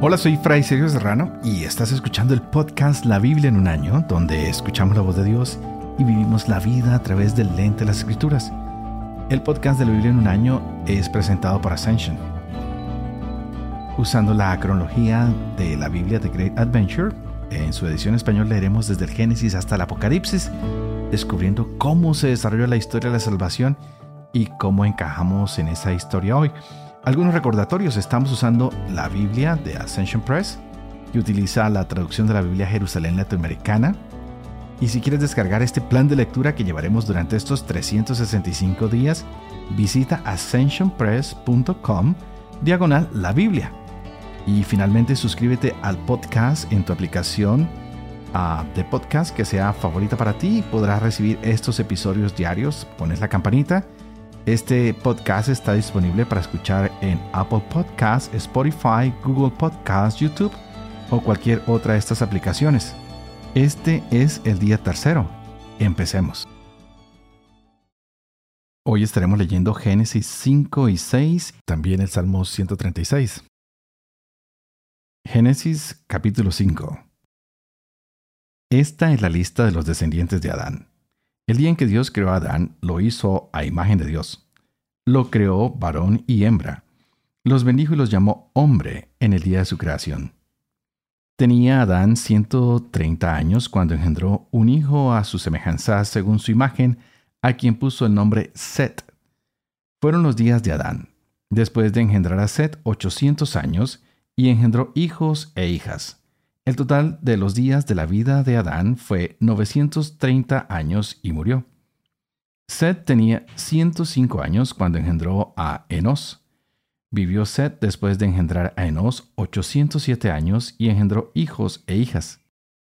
Hola, soy Fray Sergio Serrano y estás escuchando el podcast La Biblia en un año, donde escuchamos la voz de Dios y vivimos la vida a través del lente de las escrituras. El podcast de la Biblia en un año es presentado por Ascension. Usando la cronología de la Biblia de Great Adventure, en su edición español leeremos desde el Génesis hasta el Apocalipsis, descubriendo cómo se desarrolló la historia de la salvación y cómo encajamos en esa historia hoy. Algunos recordatorios, estamos usando la Biblia de Ascension Press, que utiliza la traducción de la Biblia Jerusalén Latinoamericana. Y si quieres descargar este plan de lectura que llevaremos durante estos 365 días, visita ascensionpress.com diagonal la Biblia. Y finalmente suscríbete al podcast en tu aplicación ah, de podcast que sea favorita para ti y podrás recibir estos episodios diarios. Pones la campanita este podcast está disponible para escuchar en Apple Podcasts, Spotify, Google Podcasts, YouTube o cualquier otra de estas aplicaciones. Este es el día tercero. Empecemos. Hoy estaremos leyendo Génesis 5 y 6, también el Salmo 136. Génesis capítulo 5. Esta es la lista de los descendientes de Adán. El día en que Dios creó a Adán, lo hizo a imagen de Dios. Lo creó varón y hembra. Los bendijo y los llamó hombre en el día de su creación. Tenía Adán 130 años cuando engendró un hijo a su semejanza según su imagen, a quien puso el nombre Set. Fueron los días de Adán. Después de engendrar a Set 800 años, y engendró hijos e hijas. El total de los días de la vida de Adán fue 930 años y murió. Seth tenía 105 años cuando engendró a Enos. Vivió Seth después de engendrar a Enos 807 años y engendró hijos e hijas.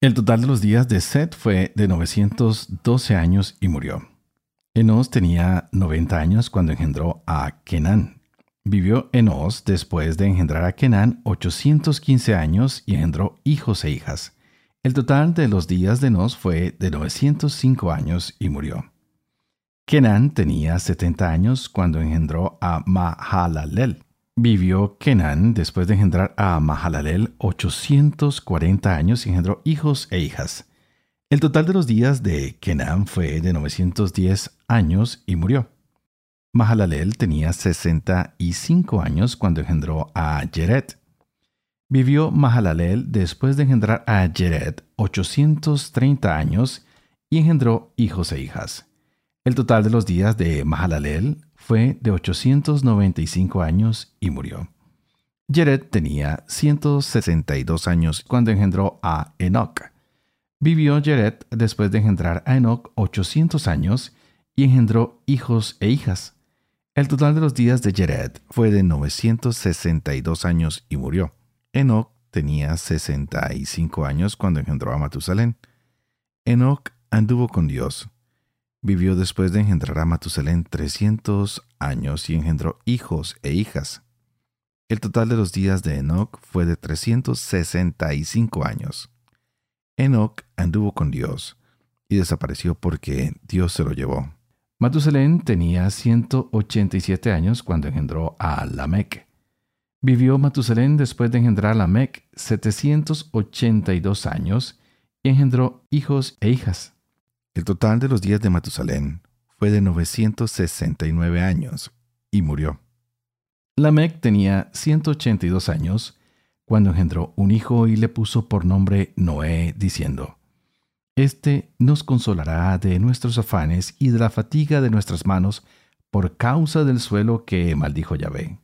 El total de los días de Seth fue de 912 años y murió. Enos tenía 90 años cuando engendró a Kenan. Vivió Enos después de engendrar a Kenan 815 años y engendró hijos e hijas. El total de los días de Enos fue de 905 años y murió. Kenan tenía 70 años cuando engendró a Mahalalel. Vivió Kenan después de engendrar a Mahalalel 840 años y engendró hijos e hijas. El total de los días de Kenan fue de 910 años y murió. Mahalalel tenía 65 años cuando engendró a Jered. Vivió Mahalalel después de engendrar a Jered 830 años y engendró hijos e hijas. El total de los días de Mahalalel fue de 895 años y murió. Jered tenía 162 años cuando engendró a Enoch. Vivió Jered después de engendrar a Enoch 800 años y engendró hijos e hijas. El total de los días de Jered fue de 962 años y murió. Enoch tenía 65 años cuando engendró a Matusalén. Enoch anduvo con Dios. Vivió después de engendrar a Matusalén 300 años y engendró hijos e hijas. El total de los días de Enoch fue de 365 años. Enoch anduvo con Dios y desapareció porque Dios se lo llevó. Matusalén tenía 187 años cuando engendró a Lamec. Vivió Matusalén después de engendrar a Lamec 782 años y engendró hijos e hijas. El total de los días de Matusalén fue de 969 años y murió. Lamec tenía 182 años cuando engendró un hijo y le puso por nombre Noé, diciendo, este nos consolará de nuestros afanes y de la fatiga de nuestras manos por causa del suelo que maldijo Yahvé.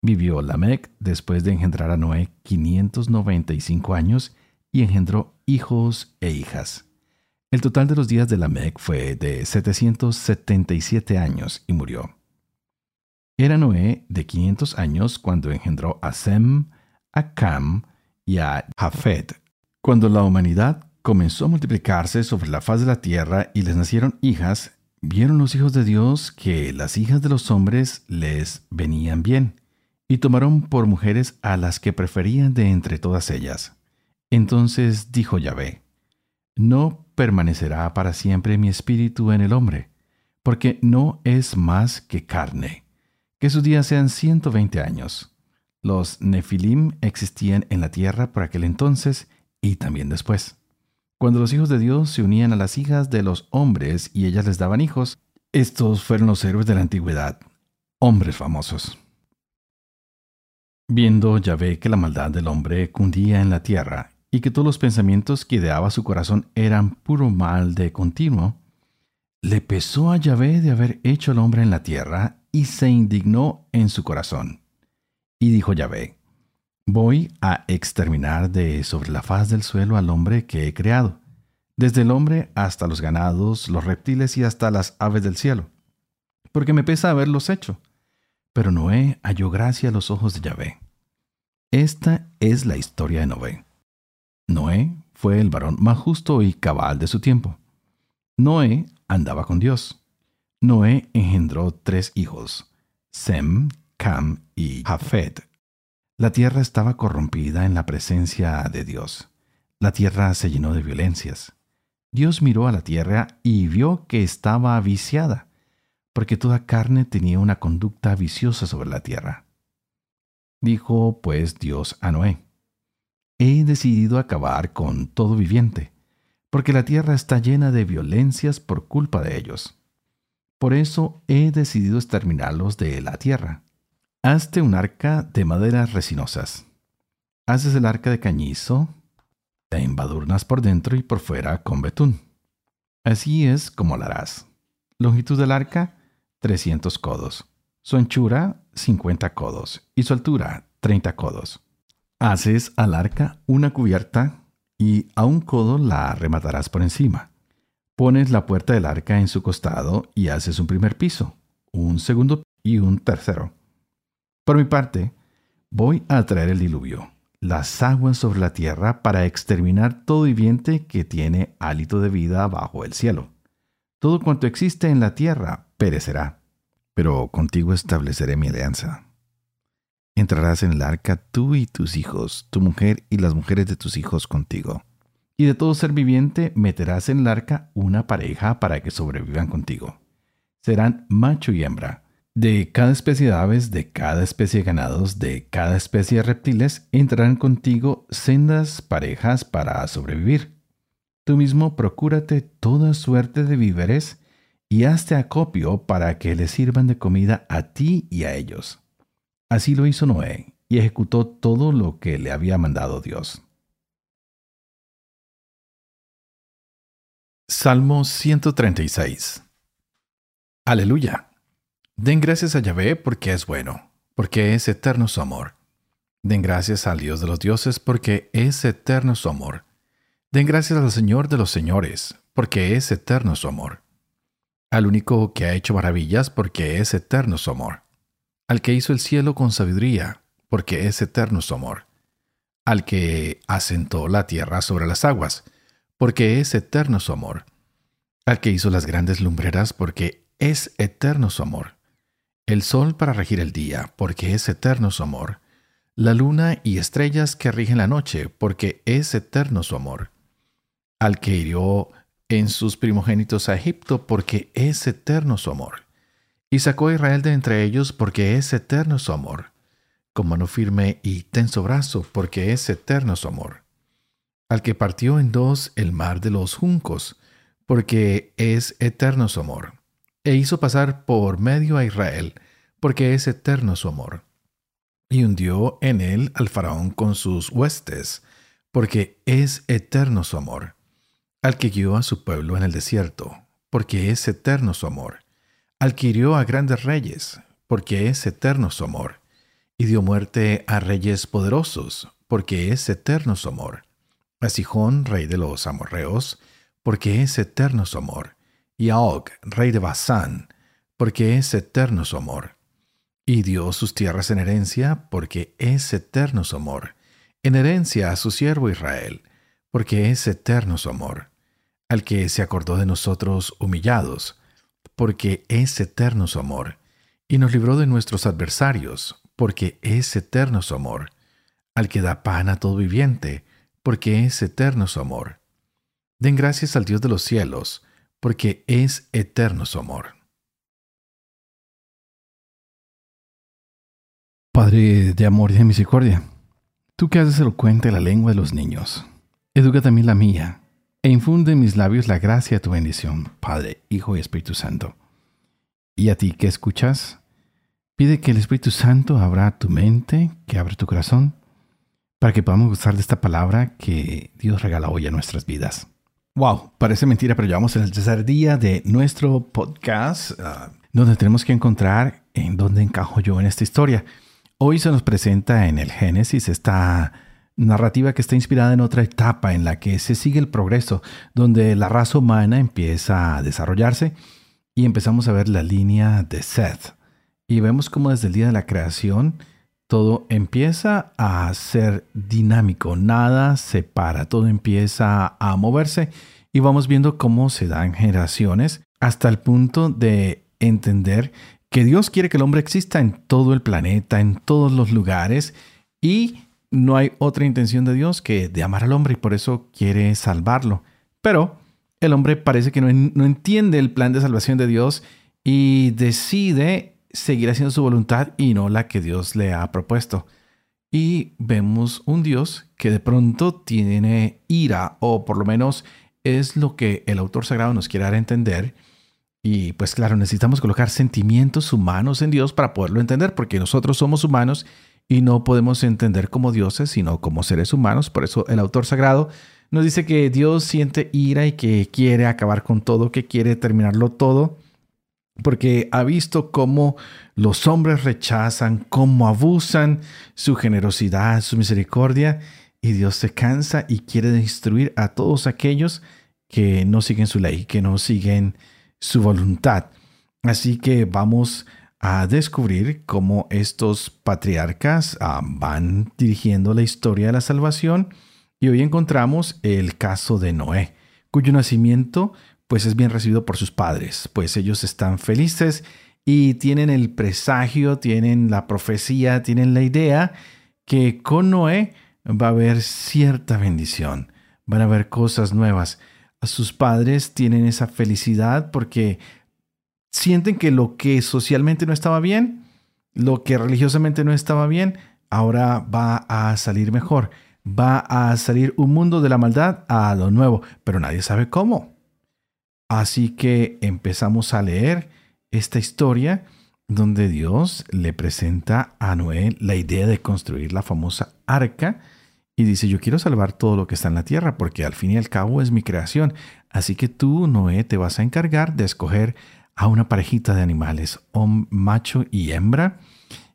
Vivió Lamec después de engendrar a Noé 595 años y engendró hijos e hijas. El total de los días de Lamec fue de 777 años y murió. Era Noé de 500 años cuando engendró a Sem, a Cam y a Jafet. Cuando la humanidad comenzó a multiplicarse sobre la faz de la tierra y les nacieron hijas, vieron los hijos de Dios que las hijas de los hombres les venían bien, y tomaron por mujeres a las que preferían de entre todas ellas. Entonces dijo Yahvé, No permanecerá para siempre mi espíritu en el hombre, porque no es más que carne, que sus días sean ciento veinte años. Los Nefilim existían en la tierra por aquel entonces y también después. Cuando los hijos de Dios se unían a las hijas de los hombres y ellas les daban hijos, estos fueron los héroes de la antigüedad, hombres famosos. Viendo Yahvé que la maldad del hombre cundía en la tierra y que todos los pensamientos que ideaba su corazón eran puro mal de continuo, le pesó a Yahvé de haber hecho al hombre en la tierra y se indignó en su corazón. Y dijo Yahvé, Voy a exterminar de sobre la faz del suelo al hombre que he creado, desde el hombre hasta los ganados, los reptiles y hasta las aves del cielo, porque me pesa haberlos hecho. Pero Noé halló gracia a los ojos de Yahvé. Esta es la historia de Noé. Noé fue el varón más justo y cabal de su tiempo. Noé andaba con Dios. Noé engendró tres hijos, Sem, Cam y Jafet, la tierra estaba corrompida en la presencia de Dios. La tierra se llenó de violencias. Dios miró a la tierra y vio que estaba viciada, porque toda carne tenía una conducta viciosa sobre la tierra. Dijo pues Dios a Noé, He decidido acabar con todo viviente, porque la tierra está llena de violencias por culpa de ellos. Por eso he decidido exterminarlos de la tierra. Hazte un arca de maderas resinosas. Haces el arca de cañizo, te embadurnas por dentro y por fuera con betún. Así es como la harás. Longitud del arca, 300 codos. Su anchura, 50 codos. Y su altura, 30 codos. Haces al arca una cubierta y a un codo la rematarás por encima. Pones la puerta del arca en su costado y haces un primer piso, un segundo y un tercero. Por mi parte, voy a traer el diluvio, las aguas sobre la tierra para exterminar todo viviente que tiene hálito de vida bajo el cielo. Todo cuanto existe en la tierra perecerá, pero contigo estableceré mi alianza. Entrarás en el arca tú y tus hijos, tu mujer y las mujeres de tus hijos contigo. Y de todo ser viviente meterás en el arca una pareja para que sobrevivan contigo. Serán macho y hembra de cada especie de aves, de cada especie de ganados, de cada especie de reptiles, entrarán contigo sendas parejas para sobrevivir. Tú mismo procúrate toda suerte de víveres y hazte acopio para que le sirvan de comida a ti y a ellos. Así lo hizo Noé y ejecutó todo lo que le había mandado Dios. Salmo 136 Aleluya. Den gracias a Yahvé porque es bueno, porque es eterno su amor. Den gracias al Dios de los dioses porque es eterno su amor. Den gracias al Señor de los señores, porque es eterno su amor. Al único que ha hecho maravillas, porque es eterno su amor. Al que hizo el cielo con sabiduría, porque es eterno su amor. Al que asentó la tierra sobre las aguas, porque es eterno su amor. Al que hizo las grandes lumbreras, porque es eterno su amor el sol para regir el día, porque es eterno su amor, la luna y estrellas que rigen la noche, porque es eterno su amor, al que hirió en sus primogénitos a Egipto, porque es eterno su amor, y sacó a Israel de entre ellos, porque es eterno su amor, con mano firme y tenso brazo, porque es eterno su amor, al que partió en dos el mar de los juncos, porque es eterno su amor e hizo pasar por medio a Israel, porque es eterno su amor. Y hundió en él al faraón con sus huestes, porque es eterno su amor. Al que guió a su pueblo en el desierto, porque es eterno su amor. Hirió a grandes reyes, porque es eterno su amor. Y dio muerte a reyes poderosos, porque es eterno su amor. A Sijón, rey de los amorreos, porque es eterno su amor y a Og, rey de Basán, porque es eterno su amor. Y dio sus tierras en herencia, porque es eterno su amor, en herencia a su siervo Israel, porque es eterno su amor, al que se acordó de nosotros humillados, porque es eterno su amor, y nos libró de nuestros adversarios, porque es eterno su amor, al que da pan a todo viviente, porque es eterno su amor. Den gracias al Dios de los cielos, porque es eterno su amor. Padre de amor y de misericordia, tú que haces elocuente la lengua de los niños, educa también la mía, e infunde en mis labios la gracia de tu bendición, Padre, Hijo y Espíritu Santo. Y a ti que escuchas, pide que el Espíritu Santo abra tu mente, que abra tu corazón, para que podamos gustar de esta palabra que Dios regala hoy a nuestras vidas. Wow, parece mentira, pero llevamos el tercer día de nuestro podcast, ah, donde tenemos que encontrar en dónde encajo yo en esta historia. Hoy se nos presenta en el Génesis esta narrativa que está inspirada en otra etapa en la que se sigue el progreso, donde la raza humana empieza a desarrollarse y empezamos a ver la línea de Seth. Y vemos cómo desde el día de la creación todo empieza a ser dinámico, nada se para, todo empieza a moverse y vamos viendo cómo se dan generaciones hasta el punto de entender que Dios quiere que el hombre exista en todo el planeta, en todos los lugares, y no hay otra intención de Dios que de amar al hombre y por eso quiere salvarlo. Pero el hombre parece que no, no entiende el plan de salvación de Dios y decide seguir haciendo su voluntad y no la que Dios le ha propuesto. Y vemos un Dios que de pronto tiene ira, o por lo menos es lo que el autor sagrado nos quiere dar a entender, y pues claro, necesitamos colocar sentimientos humanos en Dios para poderlo entender, porque nosotros somos humanos y no podemos entender como dioses, sino como seres humanos. Por eso el autor sagrado nos dice que Dios siente ira y que quiere acabar con todo, que quiere terminarlo todo, porque ha visto cómo los hombres rechazan, cómo abusan su generosidad, su misericordia, y Dios se cansa y quiere destruir a todos aquellos que no siguen su ley, que no siguen su voluntad. Así que vamos a descubrir cómo estos patriarcas ah, van dirigiendo la historia de la salvación. Y hoy encontramos el caso de Noé, cuyo nacimiento pues es bien recibido por sus padres, pues ellos están felices y tienen el presagio, tienen la profecía, tienen la idea que con Noé va a haber cierta bendición, van a haber cosas nuevas. Sus padres tienen esa felicidad porque sienten que lo que socialmente no estaba bien, lo que religiosamente no estaba bien, ahora va a salir mejor. Va a salir un mundo de la maldad a lo nuevo, pero nadie sabe cómo. Así que empezamos a leer esta historia donde Dios le presenta a Noé la idea de construir la famosa arca y dice, yo quiero salvar todo lo que está en la tierra, porque al fin y al cabo es mi creación. Así que tú, Noé, te vas a encargar de escoger a una parejita de animales, macho y hembra,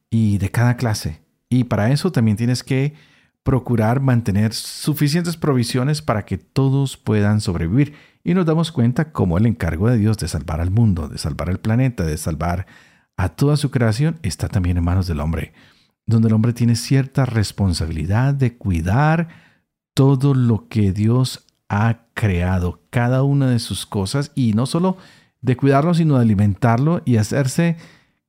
y de cada clase. Y para eso también tienes que procurar mantener suficientes provisiones para que todos puedan sobrevivir. Y nos damos cuenta cómo el encargo de Dios de salvar al mundo, de salvar al planeta, de salvar a toda su creación, está también en manos del hombre donde el hombre tiene cierta responsabilidad de cuidar todo lo que Dios ha creado, cada una de sus cosas, y no solo de cuidarlo, sino de alimentarlo y hacerse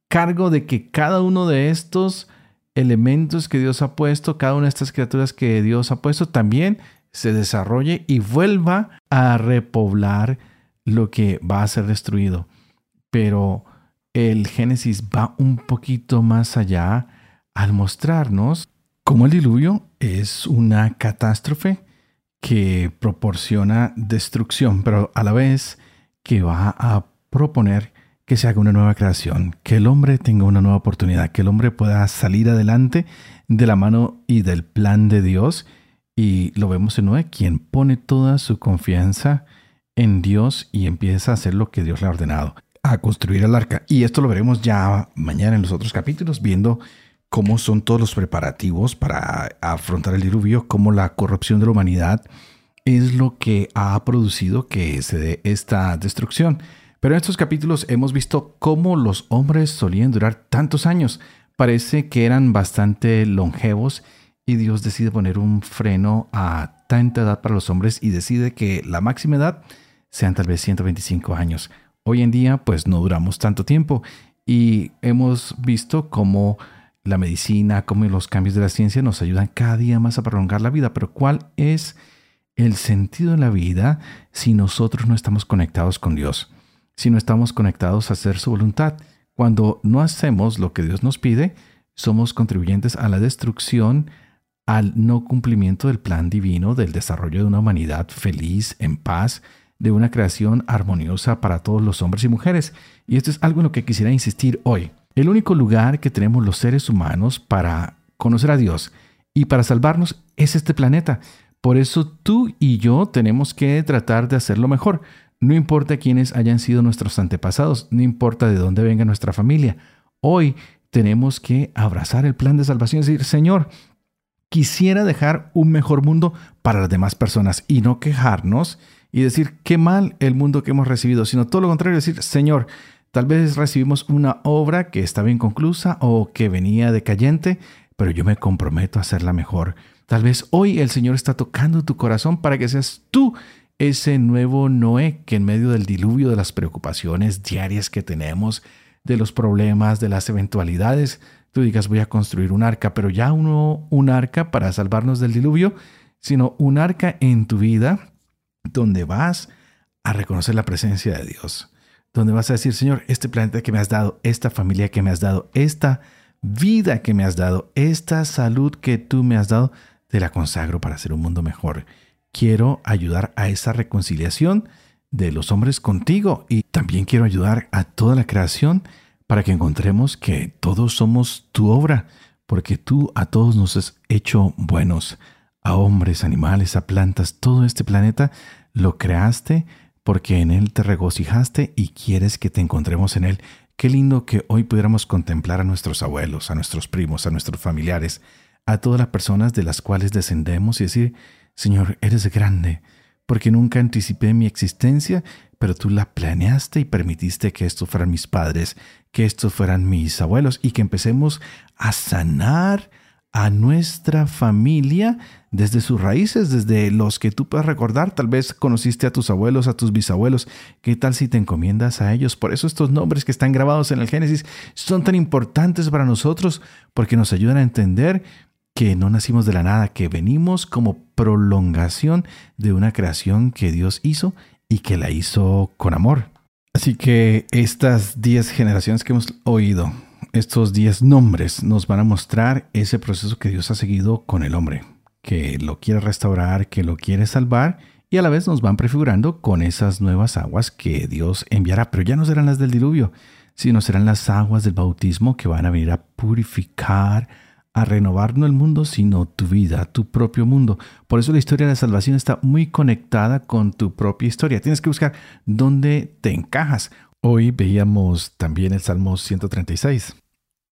cargo de que cada uno de estos elementos que Dios ha puesto, cada una de estas criaturas que Dios ha puesto, también se desarrolle y vuelva a repoblar lo que va a ser destruido. Pero el Génesis va un poquito más allá al mostrarnos cómo el diluvio es una catástrofe que proporciona destrucción, pero a la vez que va a proponer que se haga una nueva creación, que el hombre tenga una nueva oportunidad, que el hombre pueda salir adelante de la mano y del plan de Dios. Y lo vemos en Noé, quien pone toda su confianza en Dios y empieza a hacer lo que Dios le ha ordenado, a construir el arca. Y esto lo veremos ya mañana en los otros capítulos, viendo cómo son todos los preparativos para afrontar el diluvio, cómo la corrupción de la humanidad es lo que ha producido que se dé esta destrucción. Pero en estos capítulos hemos visto cómo los hombres solían durar tantos años. Parece que eran bastante longevos y Dios decide poner un freno a tanta edad para los hombres y decide que la máxima edad sean tal vez 125 años. Hoy en día pues no duramos tanto tiempo y hemos visto cómo la medicina, como los cambios de la ciencia nos ayudan cada día más a prolongar la vida. Pero ¿cuál es el sentido de la vida si nosotros no estamos conectados con Dios? Si no estamos conectados a hacer su voluntad. Cuando no hacemos lo que Dios nos pide, somos contribuyentes a la destrucción, al no cumplimiento del plan divino del desarrollo de una humanidad feliz, en paz, de una creación armoniosa para todos los hombres y mujeres. Y esto es algo en lo que quisiera insistir hoy. El único lugar que tenemos los seres humanos para conocer a Dios y para salvarnos es este planeta. Por eso tú y yo tenemos que tratar de hacerlo mejor. No importa quiénes hayan sido nuestros antepasados, no importa de dónde venga nuestra familia. Hoy tenemos que abrazar el plan de salvación y decir, Señor, quisiera dejar un mejor mundo para las demás personas y no quejarnos y decir qué mal el mundo que hemos recibido, sino todo lo contrario, decir, Señor, tal vez recibimos una obra que estaba inconclusa o que venía decayente, pero yo me comprometo a hacerla mejor. Tal vez hoy el Señor está tocando tu corazón para que seas tú ese nuevo Noé que en medio del diluvio de las preocupaciones diarias que tenemos, de los problemas, de las eventualidades, tú digas voy a construir un arca, pero ya no un arca para salvarnos del diluvio, sino un arca en tu vida donde vas a reconocer la presencia de Dios, donde vas a decir, Señor, este planeta que me has dado, esta familia que me has dado, esta vida que me has dado, esta salud que tú me has dado, te la consagro para hacer un mundo mejor. Quiero ayudar a esa reconciliación de los hombres contigo y también quiero ayudar a toda la creación para que encontremos que todos somos tu obra, porque tú a todos nos has hecho buenos, a hombres, animales, a plantas, todo este planeta lo creaste porque en él te regocijaste y quieres que te encontremos en él. Qué lindo que hoy pudiéramos contemplar a nuestros abuelos, a nuestros primos, a nuestros familiares, a todas las personas de las cuales descendemos y decir, Señor, eres grande, porque nunca anticipé mi existencia, pero tú la planeaste y permitiste que estos fueran mis padres, que estos fueran mis abuelos y que empecemos a sanar a nuestra familia desde sus raíces, desde los que tú puedas recordar. Tal vez conociste a tus abuelos, a tus bisabuelos. ¿Qué tal si te encomiendas a ellos? Por eso estos nombres que están grabados en el Génesis son tan importantes para nosotros porque nos ayudan a entender que no nacimos de la nada, que venimos como prolongación de una creación que Dios hizo y que la hizo con amor. Así que estas 10 generaciones que hemos oído, estos 10 nombres nos van a mostrar ese proceso que Dios ha seguido con el hombre, que lo quiere restaurar, que lo quiere salvar y a la vez nos van prefigurando con esas nuevas aguas que Dios enviará, pero ya no serán las del diluvio, sino serán las aguas del bautismo que van a venir a purificar, a renovar no el mundo, sino tu vida, tu propio mundo. Por eso la historia de la salvación está muy conectada con tu propia historia. Tienes que buscar dónde te encajas. Hoy veíamos también el Salmo 136.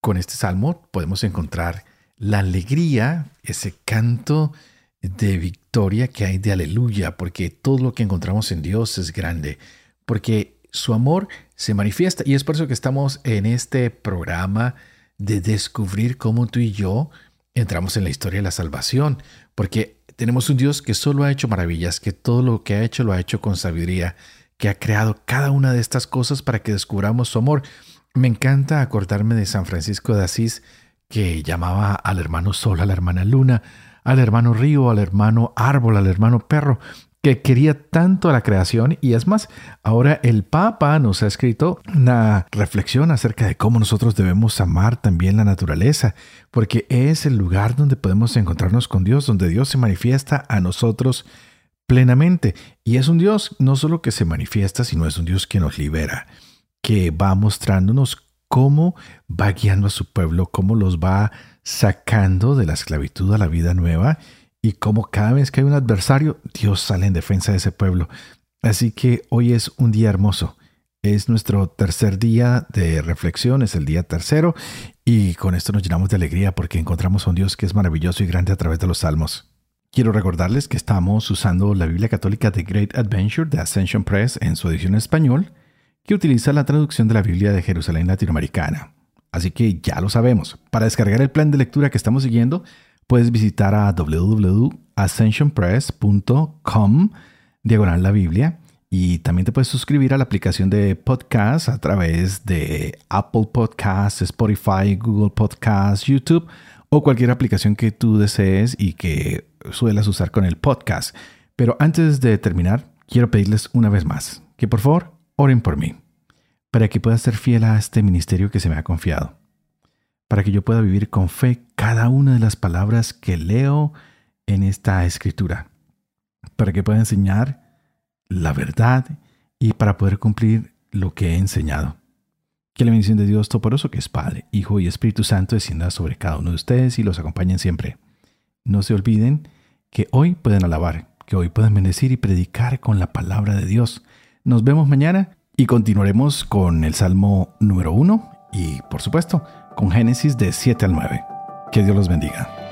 Con este salmo podemos encontrar la alegría, ese canto de victoria que hay de aleluya, porque todo lo que encontramos en Dios es grande, porque su amor se manifiesta y es por eso que estamos en este programa de descubrir cómo tú y yo entramos en la historia de la salvación, porque tenemos un Dios que solo ha hecho maravillas, que todo lo que ha hecho lo ha hecho con sabiduría, que ha creado cada una de estas cosas para que descubramos su amor. Me encanta acordarme de San Francisco de Asís, que llamaba al hermano Sol, a la hermana Luna, al hermano Río, al hermano Árbol, al hermano Perro, que quería tanto a la creación y es más, ahora el Papa nos ha escrito una reflexión acerca de cómo nosotros debemos amar también la naturaleza, porque es el lugar donde podemos encontrarnos con Dios, donde Dios se manifiesta a nosotros plenamente. Y es un Dios no solo que se manifiesta, sino es un Dios que nos libera, que va mostrándonos cómo va guiando a su pueblo, cómo los va sacando de la esclavitud a la vida nueva y como cada vez que hay un adversario, Dios sale en defensa de ese pueblo. Así que hoy es un día hermoso. Es nuestro tercer día de reflexión, es el día tercero, y con esto nos llenamos de alegría porque encontramos a un Dios que es maravilloso y grande a través de los salmos. Quiero recordarles que estamos usando la Biblia Católica The Great Adventure de Ascension Press en su edición en español, que utiliza la traducción de la Biblia de Jerusalén Latinoamericana. Así que ya lo sabemos. Para descargar el plan de lectura que estamos siguiendo, puedes visitar a www.ascensionpress.com diagonal la Biblia y también te puedes suscribir a la aplicación de podcast a través de Apple Podcasts, Spotify, Google Podcasts, YouTube o cualquier aplicación que tú desees y que suelas usar con el podcast. Pero antes de terminar, quiero pedirles una vez más que por favor oren por mí, para que pueda ser fiel a este ministerio que se me ha confiado para que yo pueda vivir con fe cada una de las palabras que leo en esta escritura, para que pueda enseñar la verdad y para poder cumplir lo que he enseñado. Que la bendición de Dios Toporoso, que es Padre, Hijo y Espíritu Santo, descienda sobre cada uno de ustedes y los acompañen siempre. No se olviden que hoy pueden alabar, que hoy pueden bendecir y predicar con la palabra de Dios. Nos vemos mañana y continuaremos con el Salmo número 1 y, por supuesto, con Génesis de 7 al 9. Que Dios los bendiga.